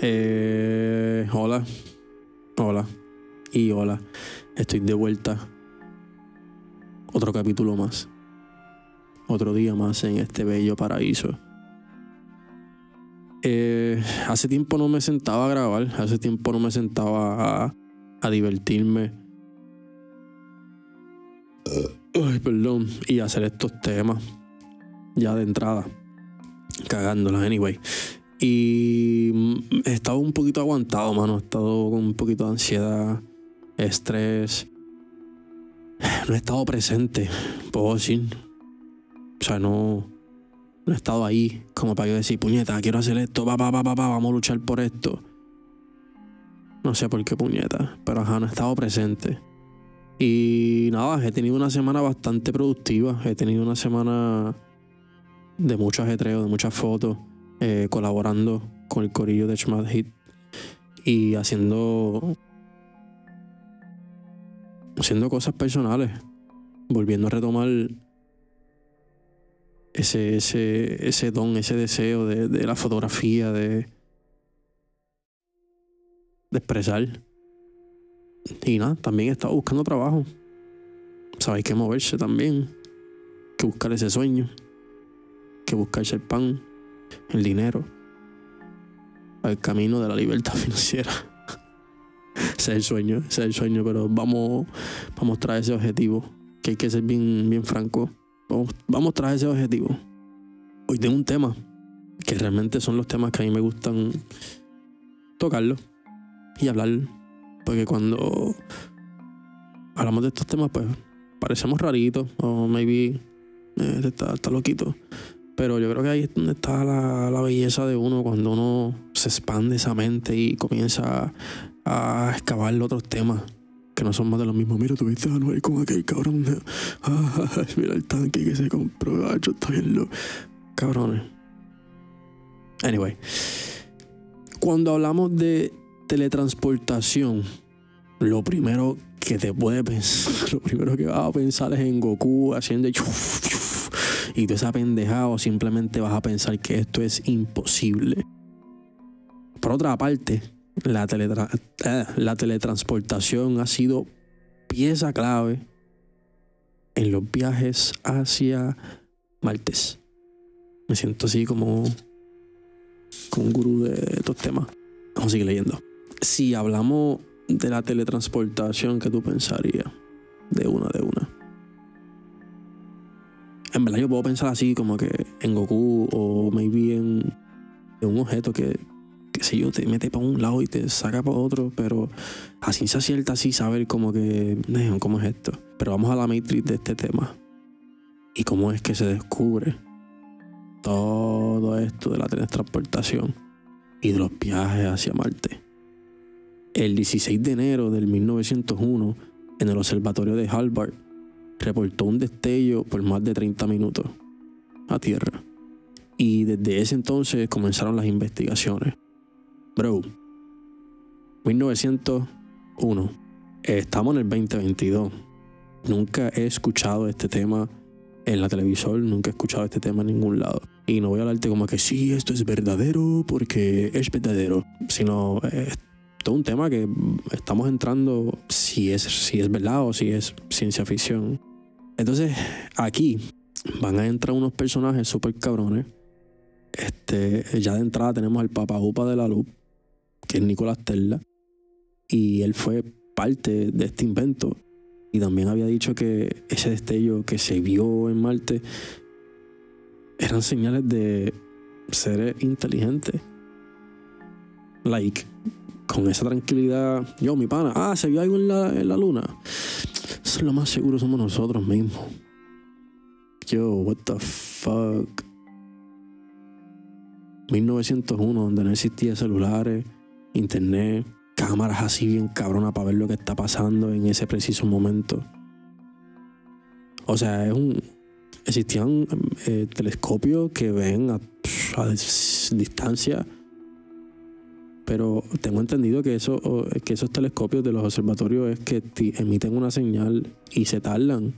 Eh, hola, hola y hola. Estoy de vuelta. Otro capítulo más. Otro día más en este bello paraíso. Eh, hace tiempo no me sentaba a grabar, hace tiempo no me sentaba a, a divertirme. Ay, perdón. Y hacer estos temas. Ya de entrada. Cagándolas, anyway. Y he estado un poquito aguantado, mano. He estado con un poquito de ansiedad, estrés. No he estado presente, puedo decir. O sea, no, no he estado ahí como para yo decir, puñeta, quiero hacer esto, va, va, va, vamos a luchar por esto. No sé por qué puñeta, pero ajá, no he estado presente. Y nada, he tenido una semana bastante productiva. He tenido una semana de mucho ajetreo, de muchas fotos, eh, colaborando con el corillo de Schmad Hit y haciendo. haciendo cosas personales. Volviendo a retomar ese, ese, ese don, ese deseo de, de la fotografía, de, de expresar. Y nada, también he estado buscando trabajo. Hay que moverse también. Que buscar ese sueño. Que buscarse el pan, el dinero. El camino de la libertad financiera. ese es el sueño, ese es el sueño, pero vamos, vamos tras ese objetivo. Que hay que ser bien, bien franco. Vamos, vamos tras ese objetivo. Hoy tengo un tema que realmente son los temas que a mí me gustan tocarlo y hablar porque cuando hablamos de estos temas, pues parecemos raritos o maybe eh, está, está, loquito. Pero yo creo que ahí es donde está la, la, belleza de uno, cuando uno se expande esa mente y comienza a, a excavar otros temas que no son más de los mismos. Mira, tuviste a Noel con aquel cabrón. Mira el tanque que se compró. Gacho, está bien lo. Cabrones. Anyway. Cuando hablamos de teletransportación, lo primero que te puede pensar, lo primero que vas a pensar es en Goku haciendo y tú esa pendejada o simplemente vas a pensar que esto es imposible. Por otra parte, la, teletra eh, la teletransportación ha sido pieza clave en los viajes hacia Martes. Me siento así como, como un gurú de estos temas. Vamos a seguir leyendo si hablamos de la teletransportación que tú pensarías, de una, de una. En verdad yo puedo pensar así como que en Goku o maybe en, en un objeto que, que sé yo, te mete para un lado y te saca para otro, pero así se acierta así saber como que, ¿cómo es esto? Pero vamos a la matriz de este tema. Y cómo es que se descubre todo esto de la teletransportación y de los viajes hacia Marte. El 16 de enero del 1901, en el observatorio de Harvard, reportó un destello por más de 30 minutos a Tierra. Y desde ese entonces comenzaron las investigaciones. Bro, 1901. Estamos en el 2022. Nunca he escuchado este tema en la televisor, nunca he escuchado este tema en ningún lado. Y no voy a hablarte como que sí, esto es verdadero porque es verdadero, sino eh, todo un tema que estamos entrando si es, si es verdad o si es ciencia ficción. Entonces, aquí van a entrar unos personajes súper cabrones. Este, ya de entrada tenemos al papajupa de la luz, que es Nicolás Tesla. Y él fue parte de este invento. Y también había dicho que ese destello que se vio en Marte eran señales de seres inteligentes. Like, con esa tranquilidad, yo, mi pana, ah, se vio algo en la, en la luna. Lo más seguro somos nosotros mismos. Yo, what the fuck. 1901, donde no existía celulares, internet, cámaras así bien cabronas para ver lo que está pasando en ese preciso momento. O sea, es un. Existían eh, telescopios que ven a distancia pero tengo entendido que, eso, que esos telescopios de los observatorios es que emiten una señal y se tardan.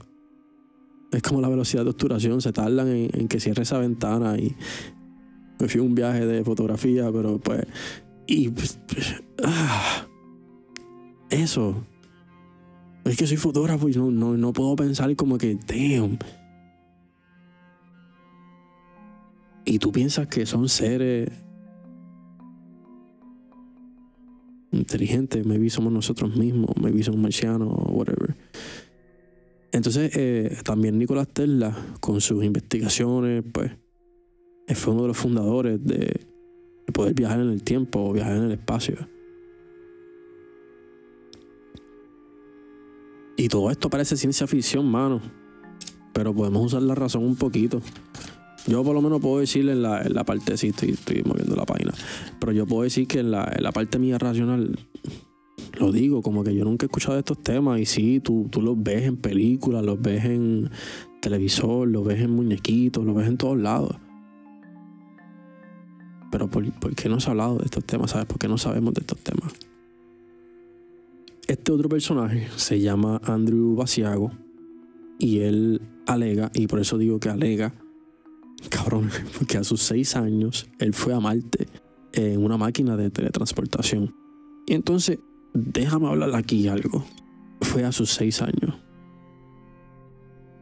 Es como la velocidad de obturación, se tardan en, que cierre esa ventana y me fui un viaje de fotografía, pero pues Y pues, ah, eso. Es que soy fotógrafo y no, no, no puedo pensar como que, damn. Y tú piensas que son seres inteligentes, maybe somos nosotros mismos, maybe son marcianos whatever. Entonces, eh, también Nicolás Tesla, con sus investigaciones, pues, fue uno de los fundadores de poder viajar en el tiempo o viajar en el espacio. Y todo esto parece ciencia ficción, mano. Pero podemos usar la razón un poquito. Yo por lo menos puedo decirle en la, en la parte, sí, estoy, estoy moviendo la página. Pero yo puedo decir que en la, en la parte mía racional, lo digo, como que yo nunca he escuchado estos temas. Y sí, tú, tú los ves en películas, los ves en televisor, los ves en muñequitos, los ves en todos lados. Pero ¿por, ¿por qué no se ha hablado de estos temas? ¿Sabes? ¿Por qué no sabemos de estos temas? Este otro personaje se llama Andrew Basiago y él alega, y por eso digo que alega, cabrón, porque a sus seis años él fue a Marte en una máquina de teletransportación. Y entonces, déjame hablar aquí algo. Fue a sus seis años.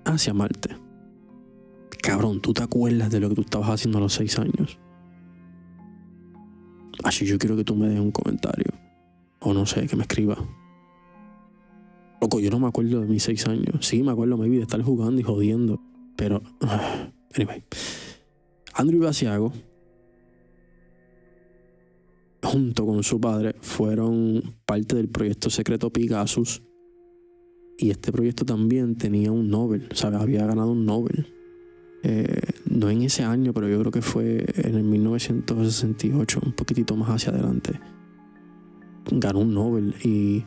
Hacia Marte. Cabrón, ¿tú te acuerdas de lo que tú estabas haciendo a los seis años? Así yo quiero que tú me des un comentario. O no sé, que me escriba. Loco, yo no me acuerdo de mis seis años. Sí, me acuerdo maybe de estar jugando y jodiendo. Pero, anyway. Andrew Basiago, junto con su padre, fueron parte del proyecto secreto Pegasus. Y este proyecto también tenía un Nobel, sea, había ganado un Nobel. Eh, no en ese año, pero yo creo que fue en el 1968, un poquitito más hacia adelante. Ganó un Nobel y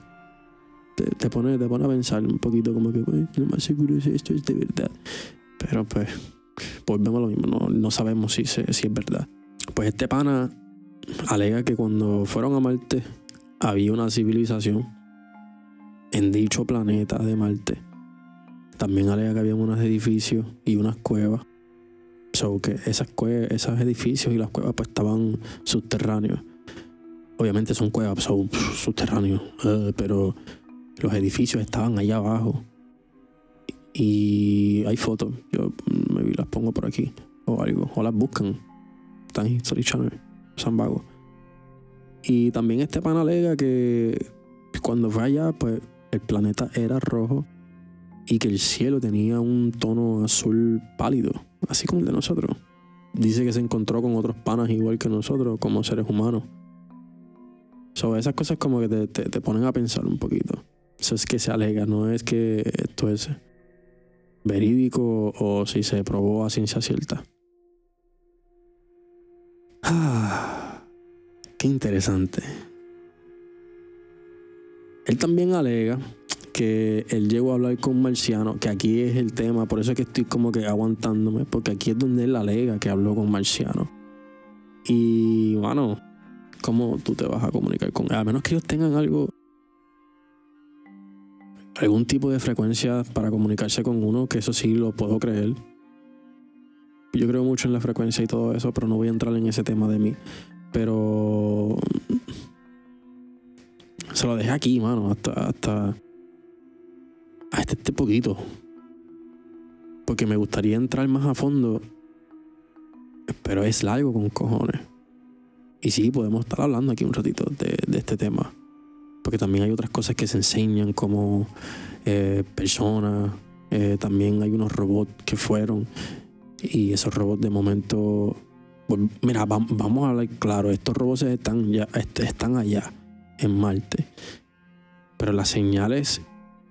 te, pone, te pone a pensar un poquito como que, pues, lo más seguro es esto es de verdad. Pero pues, volvemos a lo mismo, no, no sabemos si, si es verdad. Pues este pana alega que cuando fueron a Marte había una civilización en dicho planeta de Marte. También alega que había unos edificios y unas cuevas. So que esas cuevas, esos edificios y las cuevas pues estaban subterráneos. Obviamente son cuevas, son subterráneos. Eh, pero los edificios estaban allá abajo. Y hay fotos. Yo me las pongo por aquí. O algo. O las buscan. Están en History Channel. San Vago. Y también este pan alega que cuando fue allá, pues el planeta era rojo y que el cielo tenía un tono azul pálido, así como el de nosotros. Dice que se encontró con otros panas igual que nosotros, como seres humanos. Sobre esas cosas como que te, te ponen a pensar un poquito. Eso es que se alega, no es que esto es verídico o si se probó a ciencia cierta. Ah, qué interesante. Él también alega que él llegó a hablar con marciano, que aquí es el tema, por eso es que estoy como que aguantándome, porque aquí es donde él alega que habló con marciano. Y bueno, ¿cómo tú te vas a comunicar con él? A menos que ellos tengan algo algún tipo de frecuencia para comunicarse con uno, que eso sí lo puedo creer. Yo creo mucho en la frecuencia y todo eso, pero no voy a entrar en ese tema de mí. Pero se lo dejé aquí, mano, hasta hasta hasta este poquito. Porque me gustaría entrar más a fondo, pero es largo con cojones. Y sí, podemos estar hablando aquí un ratito de, de este tema porque también hay otras cosas que se enseñan como eh, personas, eh, también hay unos robots que fueron y esos robots de momento, mira, vamos a hablar claro, estos robots están, ya, están allá, en Marte, pero las señales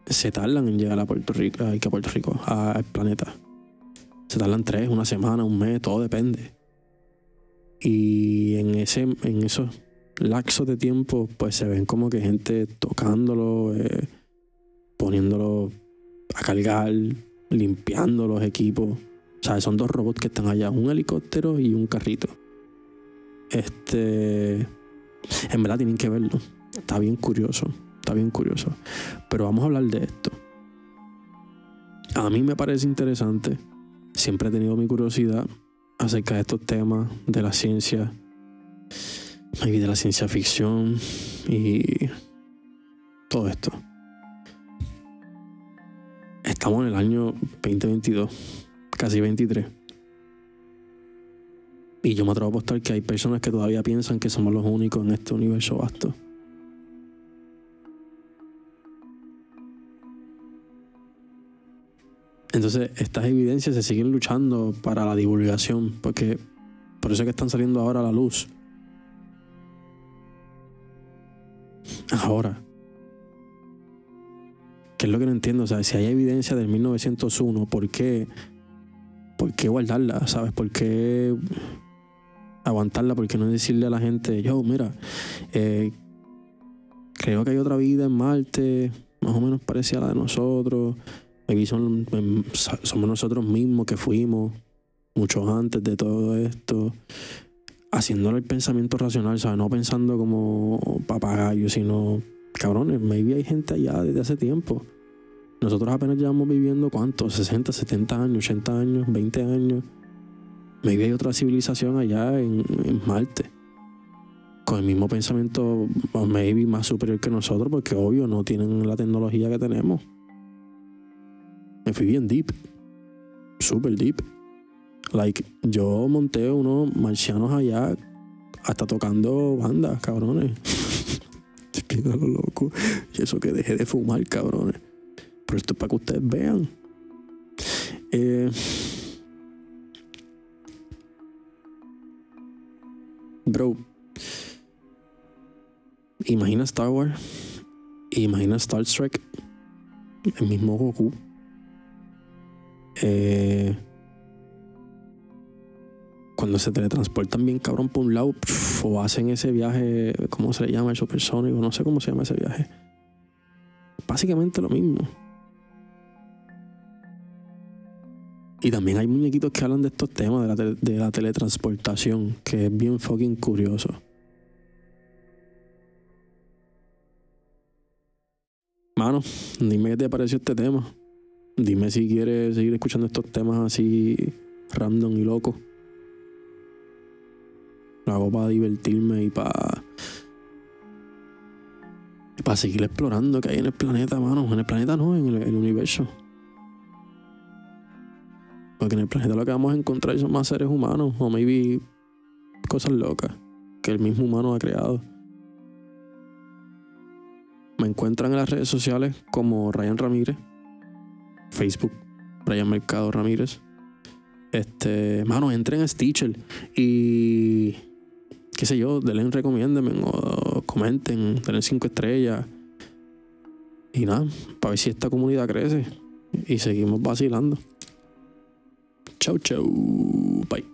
se tardan en llegar a Puerto Rico, a Puerto Rico, al planeta. Se tardan tres, una semana, un mes, todo depende. Y en ese, en esos laxo de tiempo, pues se ven como que gente tocándolo, eh, poniéndolo a cargar, limpiando los equipos. O sea, son dos robots que están allá, un helicóptero y un carrito. Este. En verdad tienen que verlo. Está bien curioso. Está bien curioso. Pero vamos a hablar de esto. A mí me parece interesante. Siempre he tenido mi curiosidad acerca de estos temas de la ciencia maybe de la ciencia ficción y todo esto. Estamos en el año 2022, casi 23. Y yo me atrevo a apostar que hay personas que todavía piensan que somos los únicos en este universo vasto. Entonces, estas evidencias se siguen luchando para la divulgación, porque por eso es que están saliendo ahora a la luz. Ahora, ¿qué es lo que no entiendo? O si hay evidencia del 1901, ¿por qué, por qué guardarla? ¿Sabes? ¿Por qué aguantarla? ¿Por qué no decirle a la gente, yo, mira, eh, creo que hay otra vida en Marte, más o menos parecida a la de nosotros? Aquí son, em, somos nosotros mismos que fuimos mucho antes de todo esto, haciéndolo el pensamiento racional, ¿sabes? No pensando como papagayo, sino, cabrones, maybe hay gente allá desde hace tiempo. Nosotros apenas llevamos viviendo, ¿cuántos? 60, 70 años, 80 años, 20 años. Maybe hay otra civilización allá en, en Marte. Con el mismo pensamiento, maybe más superior que nosotros, porque obvio no tienen la tecnología que tenemos. Me fui bien deep. Super deep. Like, yo monté unos marcianos allá hasta tocando bandas, cabrones. Es lo loco. Y eso que dejé de fumar, cabrones. Pero esto es para que ustedes vean. Eh, bro, imagina Star Wars. Imagina Star Trek. El mismo Goku eh, cuando se teletransportan bien cabrón por un lado o hacen ese viaje, ¿cómo se le llama? El supersónico, no sé cómo se llama ese viaje. Básicamente lo mismo. Y también hay muñequitos que hablan de estos temas, de la, de la teletransportación, que es bien fucking curioso. Mano, dime qué te pareció este tema. Dime si quieres seguir escuchando estos temas así random y locos. Hago para divertirme y para. para seguir explorando que hay en el planeta, mano. En el planeta no, en el, universo. Porque en el planeta lo que vamos a encontrar son más seres humanos. O maybe cosas locas que el mismo humano ha creado. Me encuentran en las redes sociales como Ryan Ramírez. Facebook, Brian Mercado Ramírez. Este, mano, entren a Stitcher y qué sé yo, denle un o comenten, denle cinco estrellas. Y nada, para ver si esta comunidad crece y seguimos vacilando. Chau, chau. Bye.